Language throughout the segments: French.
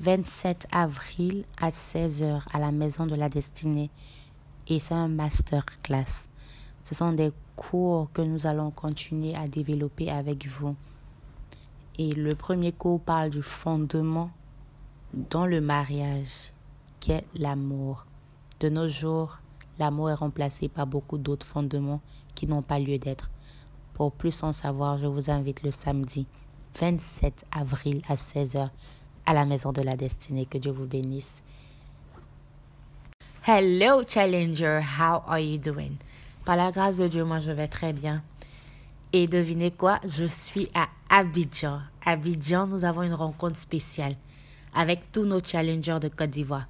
27 avril à 16h à la Maison de la Destinée. Et c'est un masterclass. Ce sont des cours que nous allons continuer à développer avec vous. Et le premier cours parle du fondement dans le mariage, qui est l'amour. De nos jours, l'amour est remplacé par beaucoup d'autres fondements qui n'ont pas lieu d'être. Pour plus en savoir, je vous invite le samedi 27 avril à 16h à la Maison de la Destinée. Que Dieu vous bénisse. Hello Challenger, how are you doing? Par la grâce de Dieu, moi je vais très bien. Et devinez quoi? Je suis à Abidjan. Abidjan, nous avons une rencontre spéciale avec tous nos challengers de Côte d'Ivoire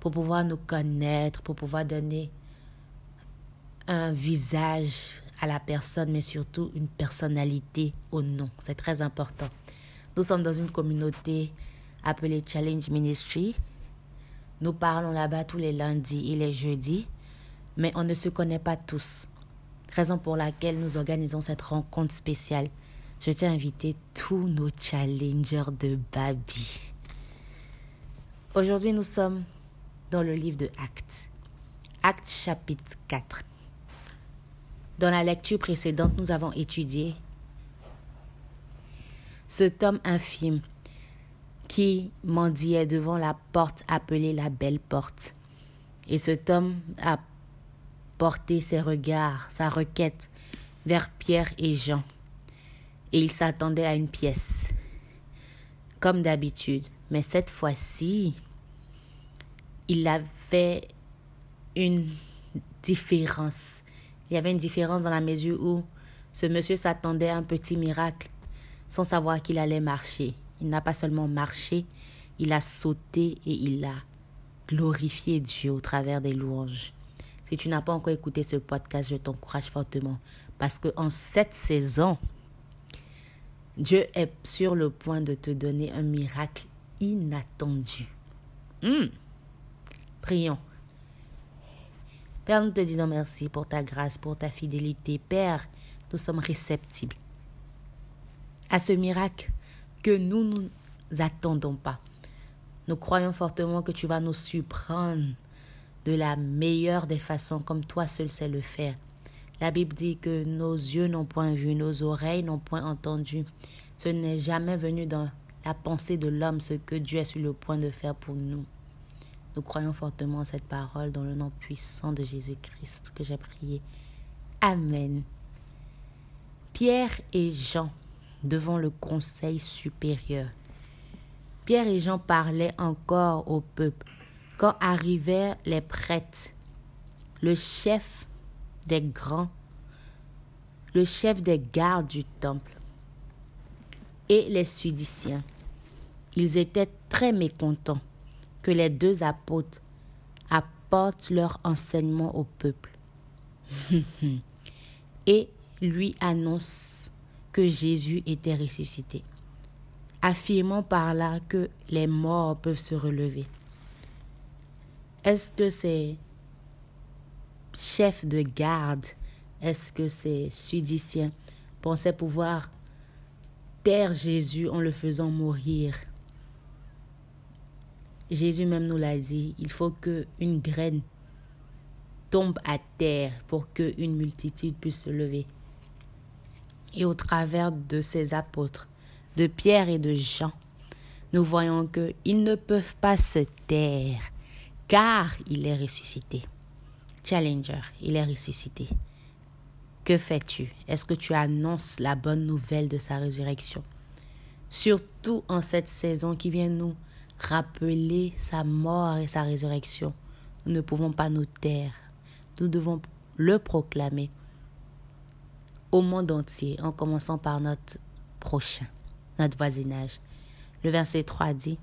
pour pouvoir nous connaître, pour pouvoir donner un visage à la personne, mais surtout une personnalité au nom. C'est très important. Nous sommes dans une communauté appelée Challenge Ministry. Nous parlons là-bas tous les lundis et les jeudis, mais on ne se connaît pas tous. Raison pour laquelle nous organisons cette rencontre spéciale. Je tiens à inviter tous nos challengers de Babi. Aujourd'hui, nous sommes dans le livre de Actes. Actes chapitre 4. Dans la lecture précédente, nous avons étudié cet homme infime qui mendiait devant la porte appelée la belle porte. Et cet homme a porté ses regards, sa requête vers Pierre et Jean. Et il s'attendait à une pièce, comme d'habitude. Mais cette fois-ci, il avait une différence. Il y avait une différence dans la mesure où ce monsieur s'attendait à un petit miracle sans savoir qu'il allait marcher. Il n'a pas seulement marché, il a sauté et il a glorifié Dieu au travers des louanges. Si tu n'as pas encore écouté ce podcast, je t'encourage fortement parce que en cette saison, Dieu est sur le point de te donner un miracle inattendu. Hmm. Prions. Père, nous te disons merci pour ta grâce, pour ta fidélité. Père, nous sommes réceptibles à ce miracle que nous nous attendons pas. Nous croyons fortement que tu vas nous surprendre de la meilleure des façons, comme toi seul sais le faire. La Bible dit que nos yeux n'ont point vu, nos oreilles n'ont point entendu. Ce n'est jamais venu dans la pensée de l'homme ce que Dieu est sur le point de faire pour nous. Nous croyons fortement en cette parole dans le nom puissant de Jésus-Christ que j'ai prié. Amen. Pierre et Jean devant le conseil supérieur. Pierre et Jean parlaient encore au peuple quand arrivèrent les prêtres, le chef des grands, le chef des gardes du temple et les sudiciens. Ils étaient très mécontents que les deux apôtres apportent leur enseignement au peuple et lui annoncent que Jésus était ressuscité, affirmant par là que les morts peuvent se relever. Est-ce que ces chefs de garde, est-ce que ces sudiciens pensaient pouvoir taire Jésus en le faisant mourir? Jésus même nous l'a dit, il faut que une graine tombe à terre pour que une multitude puisse se lever. Et au travers de ces apôtres, de Pierre et de Jean, nous voyons qu'ils ne peuvent pas se taire, car il est ressuscité. Challenger, il est ressuscité. Que fais-tu? Est-ce que tu annonces la bonne nouvelle de sa résurrection? Surtout en cette saison qui vient nous rappeler sa mort et sa résurrection. Nous ne pouvons pas nous taire. Nous devons le proclamer au monde entier, en commençant par notre prochain, notre voisinage. Le verset 3 dit,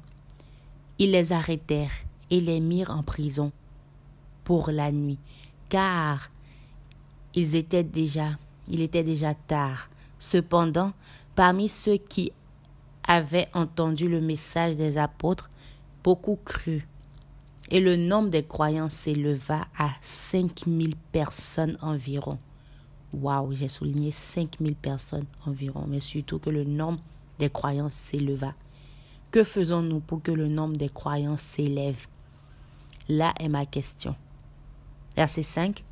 Ils les arrêtèrent et les mirent en prison pour la nuit, car ils étaient déjà, il était déjà tard. Cependant, parmi ceux qui avaient entendu le message des apôtres, beaucoup crurent. Et le nombre des croyants s'éleva à 5000 personnes environ. Waouh, j'ai souligné 5000 personnes environ, mais surtout que le nombre des croyants s'éleva. Que faisons-nous pour que le nombre des croyants s'élève? Là est ma question. Verset 5.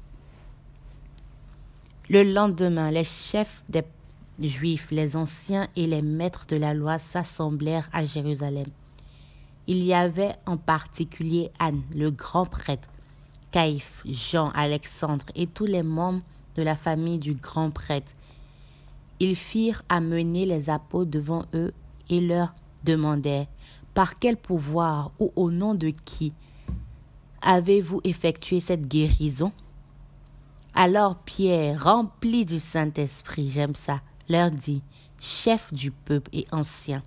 Le lendemain, les chefs des Juifs, les anciens et les maîtres de la loi s'assemblèrent à Jérusalem. Il y avait en particulier Anne, le grand prêtre, Caïphe, Jean, Alexandre et tous les membres de la famille du grand prêtre. Ils firent amener les apôtres devant eux et leur demandèrent Par quel pouvoir ou au nom de qui avez-vous effectué cette guérison? Alors Pierre, rempli du Saint-Esprit, j'aime ça, leur dit Chef du peuple et ancien.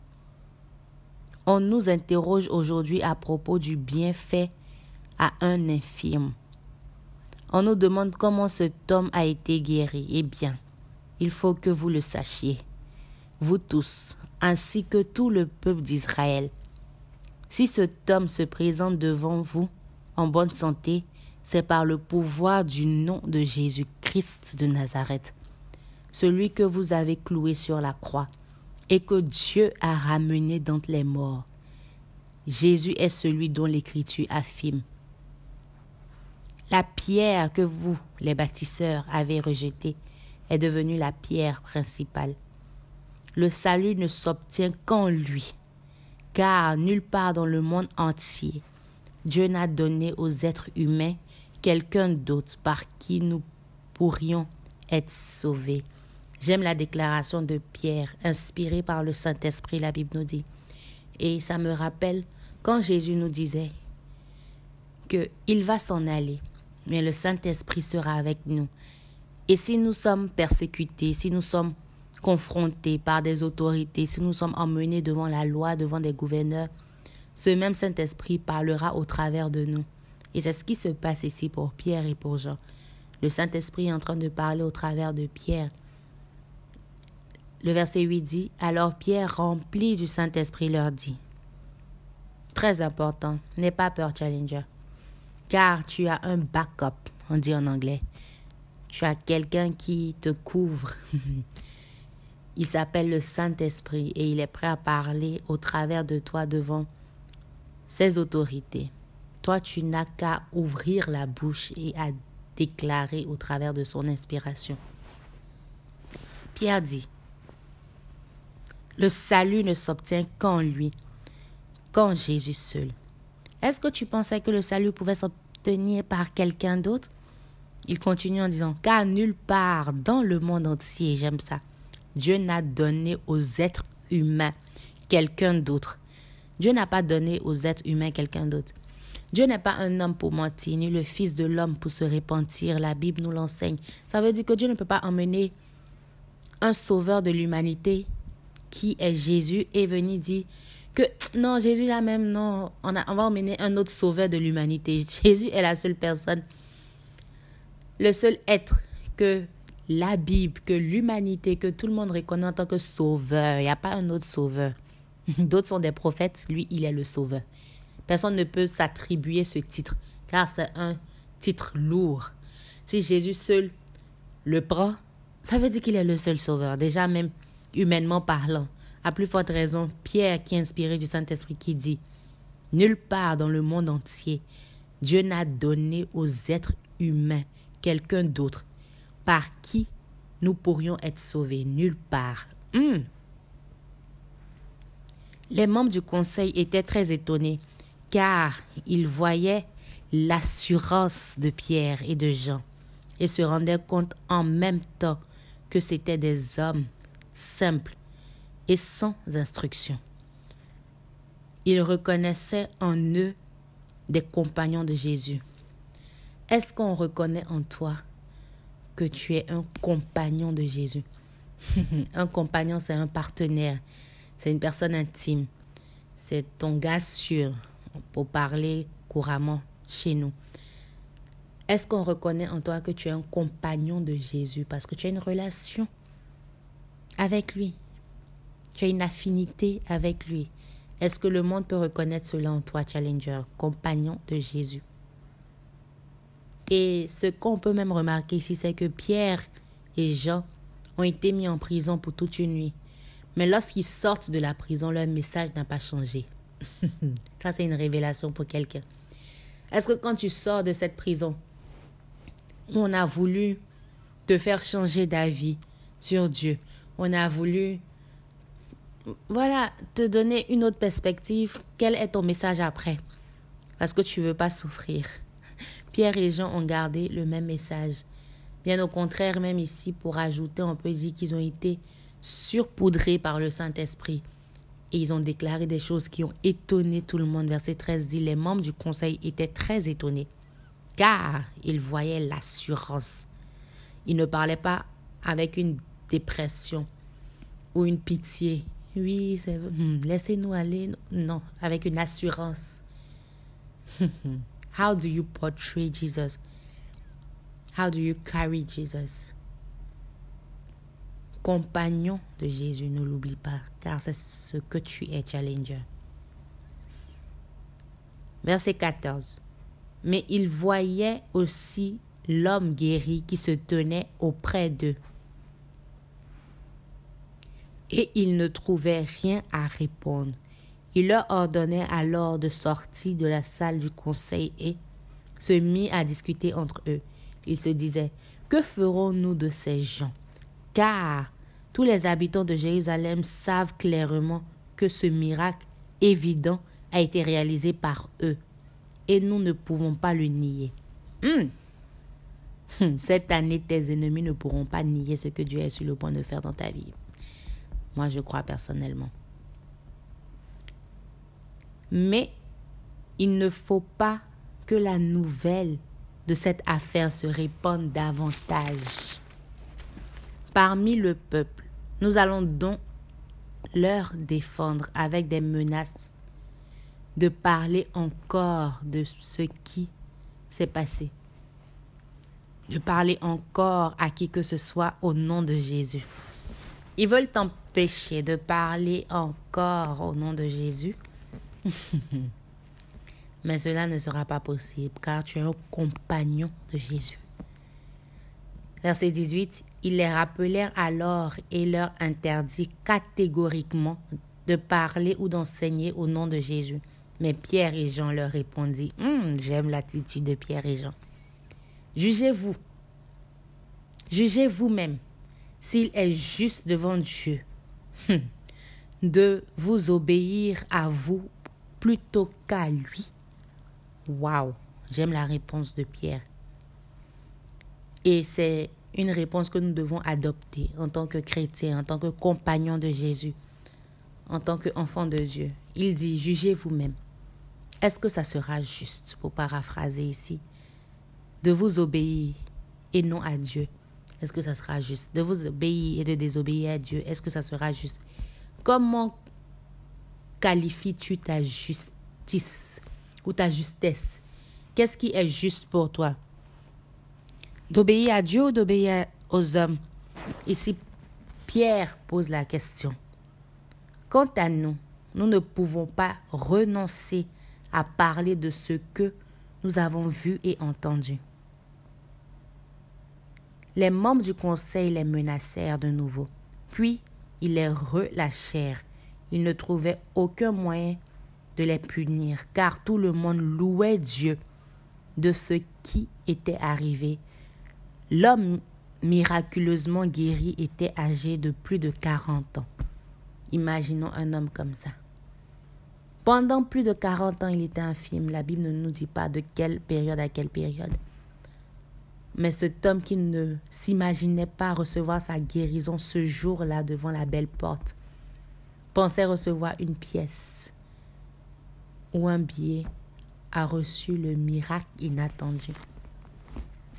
On nous interroge aujourd'hui à propos du bienfait à un infirme. On nous demande comment cet homme a été guéri. Eh bien, il faut que vous le sachiez, vous tous, ainsi que tout le peuple d'Israël. Si cet homme se présente devant vous en bonne santé, c'est par le pouvoir du nom de Jésus-Christ de Nazareth, celui que vous avez cloué sur la croix et que Dieu a ramené d'entre les morts. Jésus est celui dont l'Écriture affirme la pierre que vous, les bâtisseurs, avez rejetée est devenue la pierre principale. Le salut ne s'obtient qu'en lui, car nulle part dans le monde entier, Dieu n'a donné aux êtres humains quelqu'un d'autre par qui nous pourrions être sauvés. J'aime la déclaration de Pierre, inspirée par le Saint-Esprit, la Bible nous dit. Et ça me rappelle quand Jésus nous disait que il va s'en aller mais le Saint-Esprit sera avec nous. Et si nous sommes persécutés, si nous sommes confrontés par des autorités, si nous sommes emmenés devant la loi, devant des gouverneurs, ce même Saint-Esprit parlera au travers de nous. Et c'est ce qui se passe ici pour Pierre et pour Jean. Le Saint-Esprit est en train de parler au travers de Pierre. Le verset 8 dit, Alors Pierre, rempli du Saint-Esprit, leur dit, Très important, n'aie pas peur, Challenger car tu as un backup, on dit en anglais. Tu as quelqu'un qui te couvre. il s'appelle le Saint-Esprit et il est prêt à parler au travers de toi devant ses autorités. Toi, tu n'as qu'à ouvrir la bouche et à déclarer au travers de son inspiration. Pierre dit, le salut ne s'obtient qu'en lui, qu'en Jésus seul. Est-ce que tu pensais que le salut pouvait s'obtenir par quelqu'un d'autre Il continue en disant, car nulle part dans le monde entier, j'aime ça, Dieu n'a donné aux êtres humains quelqu'un d'autre. Dieu n'a pas donné aux êtres humains quelqu'un d'autre. Dieu n'est pas un homme pour mentir, ni le Fils de l'homme pour se repentir. La Bible nous l'enseigne. Ça veut dire que Dieu ne peut pas emmener un sauveur de l'humanité qui est Jésus et venir dire que non, Jésus là même, non, on, a, on va emmener un autre sauveur de l'humanité. Jésus est la seule personne, le seul être que la Bible, que l'humanité, que tout le monde reconnaît en tant que sauveur. Il n'y a pas un autre sauveur. D'autres sont des prophètes, lui, il est le sauveur. Personne ne peut s'attribuer ce titre, car c'est un titre lourd. Si Jésus seul le prend, ça veut dire qu'il est le seul sauveur, déjà même humainement parlant. À plus forte raison, Pierre, qui est inspiré du Saint-Esprit, qui dit Nulle part dans le monde entier, Dieu n'a donné aux êtres humains quelqu'un d'autre par qui nous pourrions être sauvés. Nulle part. Hmm. Les membres du conseil étaient très étonnés car ils voyaient l'assurance de Pierre et de Jean et se rendaient compte en même temps que c'étaient des hommes simples et sans instruction. Ils reconnaissaient en eux des compagnons de Jésus. Est-ce qu'on reconnaît en toi que tu es un compagnon de Jésus? Un compagnon, c'est un partenaire, c'est une personne intime, c'est ton gars sûr, pour parler couramment chez nous. Est-ce qu'on reconnaît en toi que tu es un compagnon de Jésus? Parce que tu as une relation avec lui tu as une affinité avec lui. Est-ce que le monde peut reconnaître cela en toi, Challenger, compagnon de Jésus? Et ce qu'on peut même remarquer ici, c'est que Pierre et Jean ont été mis en prison pour toute une nuit. Mais lorsqu'ils sortent de la prison, leur message n'a pas changé. Ça, c'est une révélation pour quelqu'un. Est-ce que quand tu sors de cette prison, on a voulu te faire changer d'avis sur Dieu, on a voulu, voilà, te donner une autre perspective, quel est ton message après? Parce que tu veux pas souffrir. Pierre et Jean ont gardé le même message. Bien au contraire, même ici, pour ajouter, on peut dire qu'ils ont été surpoudrés par le Saint-Esprit. Et ils ont déclaré des choses qui ont étonné tout le monde. Verset 13 dit, les membres du conseil étaient très étonnés, car ils voyaient l'assurance. Ils ne parlaient pas avec une dépression ou une pitié. Oui, hmm, laissez-nous aller. Non, avec une assurance. How do you portray Jesus? How do you carry Jesus? Compagnon de Jésus, ne l'oublie pas, car c'est ce que tu es, Challenger. Verset 14. Mais il voyait aussi l'homme guéri qui se tenait auprès d'eux. Et il ne trouvait rien à répondre. Il leur ordonnait alors de sortir de la salle du conseil et se mit à discuter entre eux. Il se disait, que ferons-nous de ces gens? Car tous les habitants de Jérusalem savent clairement que ce miracle évident a été réalisé par eux, et nous ne pouvons pas le nier. Hmm. Hmm, cette année, tes ennemis ne pourront pas nier ce que Dieu est sur le point de faire dans ta vie. Moi, je crois personnellement. Mais il ne faut pas que la nouvelle de cette affaire se répande davantage. Parmi le peuple, nous allons donc leur défendre avec des menaces de parler encore de ce qui s'est passé de parler encore à qui que ce soit au nom de Jésus. Ils veulent t'empêcher de parler encore au nom de Jésus. Mais cela ne sera pas possible car tu es un compagnon de Jésus. Verset 18, ils les rappelèrent alors et leur interdit catégoriquement de parler ou d'enseigner au nom de Jésus. Mais Pierre et Jean leur répondirent, hum, j'aime l'attitude de Pierre et Jean. Jugez-vous. Jugez vous-même s'il est juste devant Dieu hmm, de vous obéir à vous plutôt qu'à lui. Waouh, j'aime la réponse de Pierre. Et c'est une réponse que nous devons adopter en tant que chrétiens, en tant que compagnons de Jésus, en tant qu'enfants de Dieu. Il dit, jugez vous-même. Est-ce que ça sera juste, pour paraphraser ici? De vous obéir et non à Dieu, est-ce que ça sera juste De vous obéir et de désobéir à Dieu, est-ce que ça sera juste? Comment qualifies-tu ta justice ou ta justesse? Qu'est-ce qui est juste pour toi? D'obéir à Dieu ou d'obéir aux hommes? Ici, Pierre pose la question. Quant à nous, nous ne pouvons pas renoncer à parler de ce que nous avons vu et entendu. Les membres du conseil les menacèrent de nouveau. Puis, ils les relâchèrent. Ils ne trouvaient aucun moyen de les punir, car tout le monde louait Dieu de ce qui était arrivé. L'homme miraculeusement guéri était âgé de plus de 40 ans. Imaginons un homme comme ça. Pendant plus de 40 ans, il était infime. La Bible ne nous dit pas de quelle période à quelle période. Mais cet homme qui ne s'imaginait pas recevoir sa guérison ce jour-là devant la belle porte, pensait recevoir une pièce ou un billet, a reçu le miracle inattendu.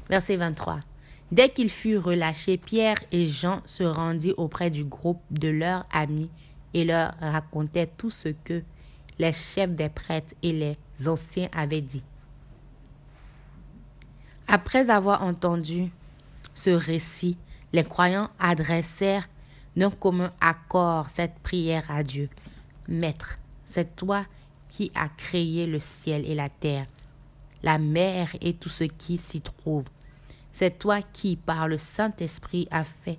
Verset 23. Dès qu'il fut relâché, Pierre et Jean se rendirent auprès du groupe de leurs amis et leur racontaient tout ce que les chefs des prêtres et les anciens avaient dit. Après avoir entendu ce récit, les croyants adressèrent d'un commun accord cette prière à Dieu. Maître, c'est toi qui as créé le ciel et la terre, la mer et tout ce qui s'y trouve. C'est toi qui, par le Saint-Esprit, as fait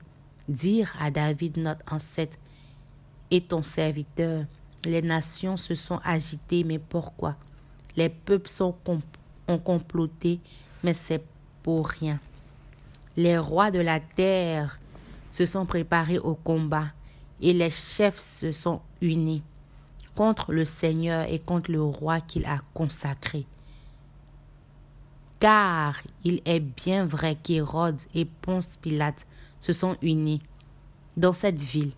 dire à David, notre ancêtre, et ton serviteur. Les nations se sont agitées, mais pourquoi? Les peuples ont comploté, mais c'est pour rien. Les rois de la terre se sont préparés au combat et les chefs se sont unis contre le Seigneur et contre le roi qu'il a consacré. Car il est bien vrai qu'Hérode et Ponce Pilate se sont unis dans cette ville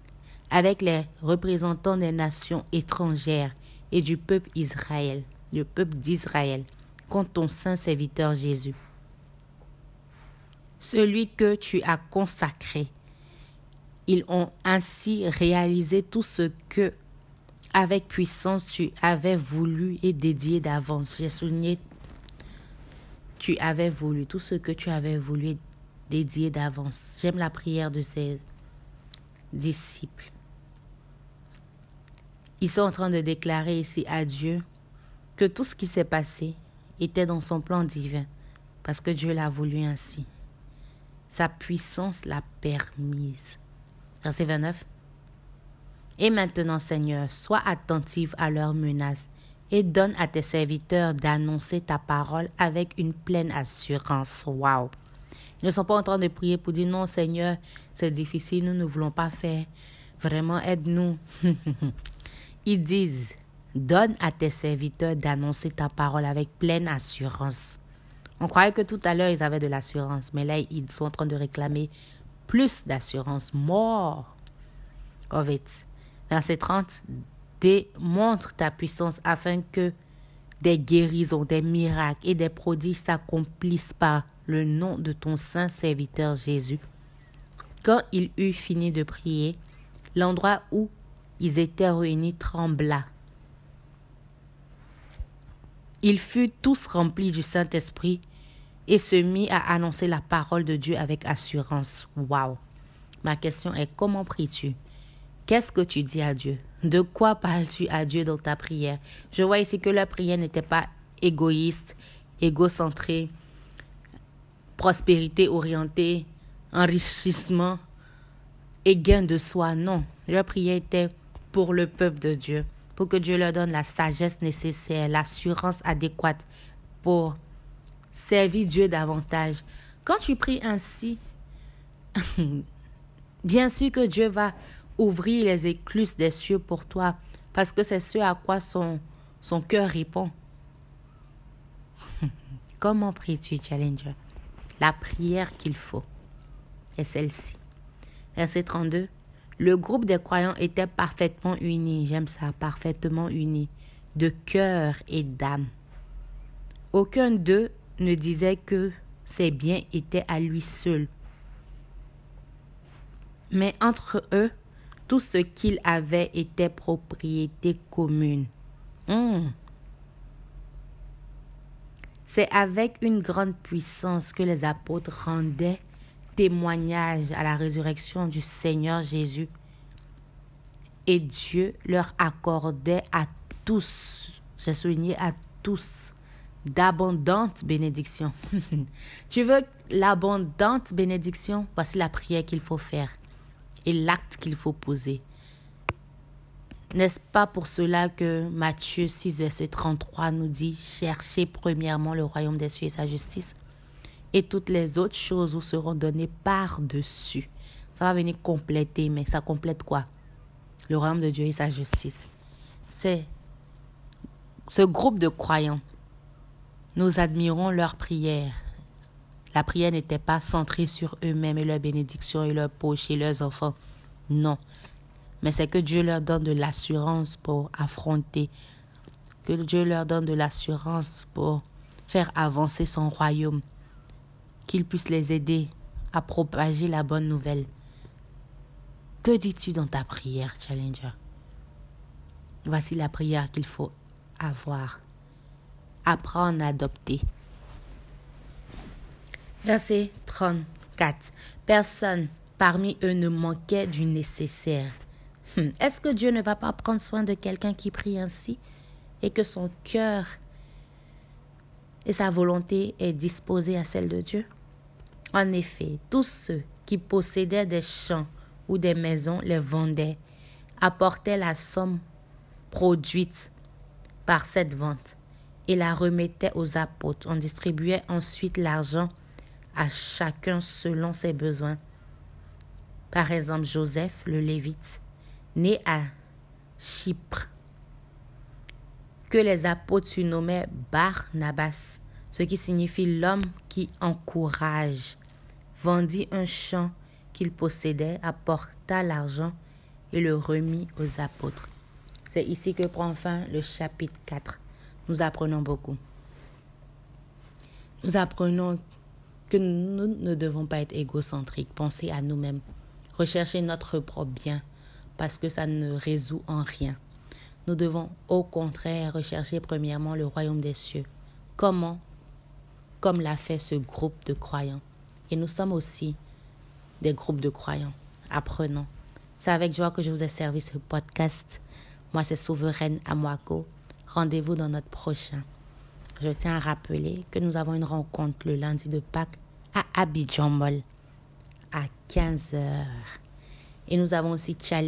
avec les représentants des nations étrangères et du peuple Israël, le peuple d'Israël, contre ton saint serviteur Jésus. Celui que tu as consacré. Ils ont ainsi réalisé tout ce que, avec puissance, tu avais voulu et dédié d'avance. J'ai souligné, tu avais voulu, tout ce que tu avais voulu et dédié d'avance. J'aime la prière de ces disciples. Ils sont en train de déclarer ici à Dieu que tout ce qui s'est passé était dans son plan divin, parce que Dieu l'a voulu ainsi. Sa puissance l'a permise. Verset 29. Et maintenant, Seigneur, sois attentive à leurs menaces et donne à tes serviteurs d'annoncer ta parole avec une pleine assurance. Waouh! Ils ne sont pas en train de prier pour dire non, Seigneur, c'est difficile, nous ne voulons pas faire. Vraiment, aide-nous. Ils disent, donne à tes serviteurs d'annoncer ta parole avec pleine assurance. On croyait que tout à l'heure, ils avaient de l'assurance, mais là, ils sont en train de réclamer plus d'assurance. More of it. Verset 30, démontre ta puissance afin que des guérisons, des miracles et des prodiges s'accomplissent par le nom de ton saint serviteur Jésus. Quand il eut fini de prier, l'endroit où ils étaient réunis trembla. Ils furent tous remplis du Saint-Esprit et se mit à annoncer la parole de Dieu avec assurance. Waouh! Ma question est comment pries-tu? Qu'est-ce que tu dis à Dieu? De quoi parles-tu à Dieu dans ta prière? Je vois ici que la prière n'était pas égoïste, égocentrée, prospérité orientée, enrichissement et gain de soi. Non, leur prière était pour le peuple de Dieu, pour que Dieu leur donne la sagesse nécessaire, l'assurance adéquate pour servir Dieu davantage. Quand tu pries ainsi, bien sûr que Dieu va ouvrir les écluses des cieux pour toi, parce que c'est ce à quoi son, son cœur répond. Comment pries-tu, Challenger? La prière qu'il faut est celle-ci. Verset 32. Le groupe des croyants était parfaitement uni, j'aime ça, parfaitement uni, de cœur et d'âme. Aucun d'eux ne disait que ses biens étaient à lui seul. Mais entre eux, tout ce qu'il avait était propriété commune. Hmm. C'est avec une grande puissance que les apôtres rendaient témoignage à la résurrection du Seigneur Jésus. Et Dieu leur accordait à tous, j'ai souligné à tous, d'abondantes bénédictions. tu veux l'abondante bénédiction? Voici la prière qu'il faut faire et l'acte qu'il faut poser. N'est-ce pas pour cela que Matthieu 6, verset 33 nous dit Cherchez premièrement le royaume des cieux et sa justice et toutes les autres choses vous seront données par-dessus. Ça va venir compléter, mais ça complète quoi? Le royaume de Dieu et sa justice. C'est ce groupe de croyants. Nous admirons leur prière. La prière n'était pas centrée sur eux-mêmes et leur bénédiction et leur poche et leurs enfants. Non. Mais c'est que Dieu leur donne de l'assurance pour affronter. Que Dieu leur donne de l'assurance pour faire avancer son royaume qu'il puisse les aider à propager la bonne nouvelle. Que dis-tu dans ta prière, Challenger? Voici la prière qu'il faut avoir. Apprendre à adopter. Verset 34. Personne parmi eux ne manquait du nécessaire. Hmm. Est-ce que Dieu ne va pas prendre soin de quelqu'un qui prie ainsi et que son cœur et sa volonté est disposée à celle de Dieu? En effet, tous ceux qui possédaient des champs ou des maisons les vendaient, apportait la somme produite par cette vente et la remettait aux apôtres. On distribuait ensuite l'argent à chacun selon ses besoins. Par exemple, Joseph, le Lévite, né à Chypre, que les apôtres surnommaient Barnabas, ce qui signifie l'homme qui encourage, vendit un champ qu'il possédait, apporta l'argent et le remit aux apôtres. C'est ici que prend fin le chapitre 4. Nous apprenons beaucoup. Nous apprenons que nous ne devons pas être égocentriques, penser à nous-mêmes, rechercher notre propre bien, parce que ça ne résout en rien. Nous devons au contraire rechercher premièrement le royaume des cieux. Comment? Comme l'a fait ce groupe de croyants. Et nous sommes aussi des groupes de croyants. Apprenons. C'est avec joie que je vous ai servi ce podcast. Moi, c'est Souveraine Amwako. Rendez-vous dans notre prochain. Je tiens à rappeler que nous avons une rencontre le lundi de Pâques à Abidjan Mall à 15h. Et nous avons aussi challenge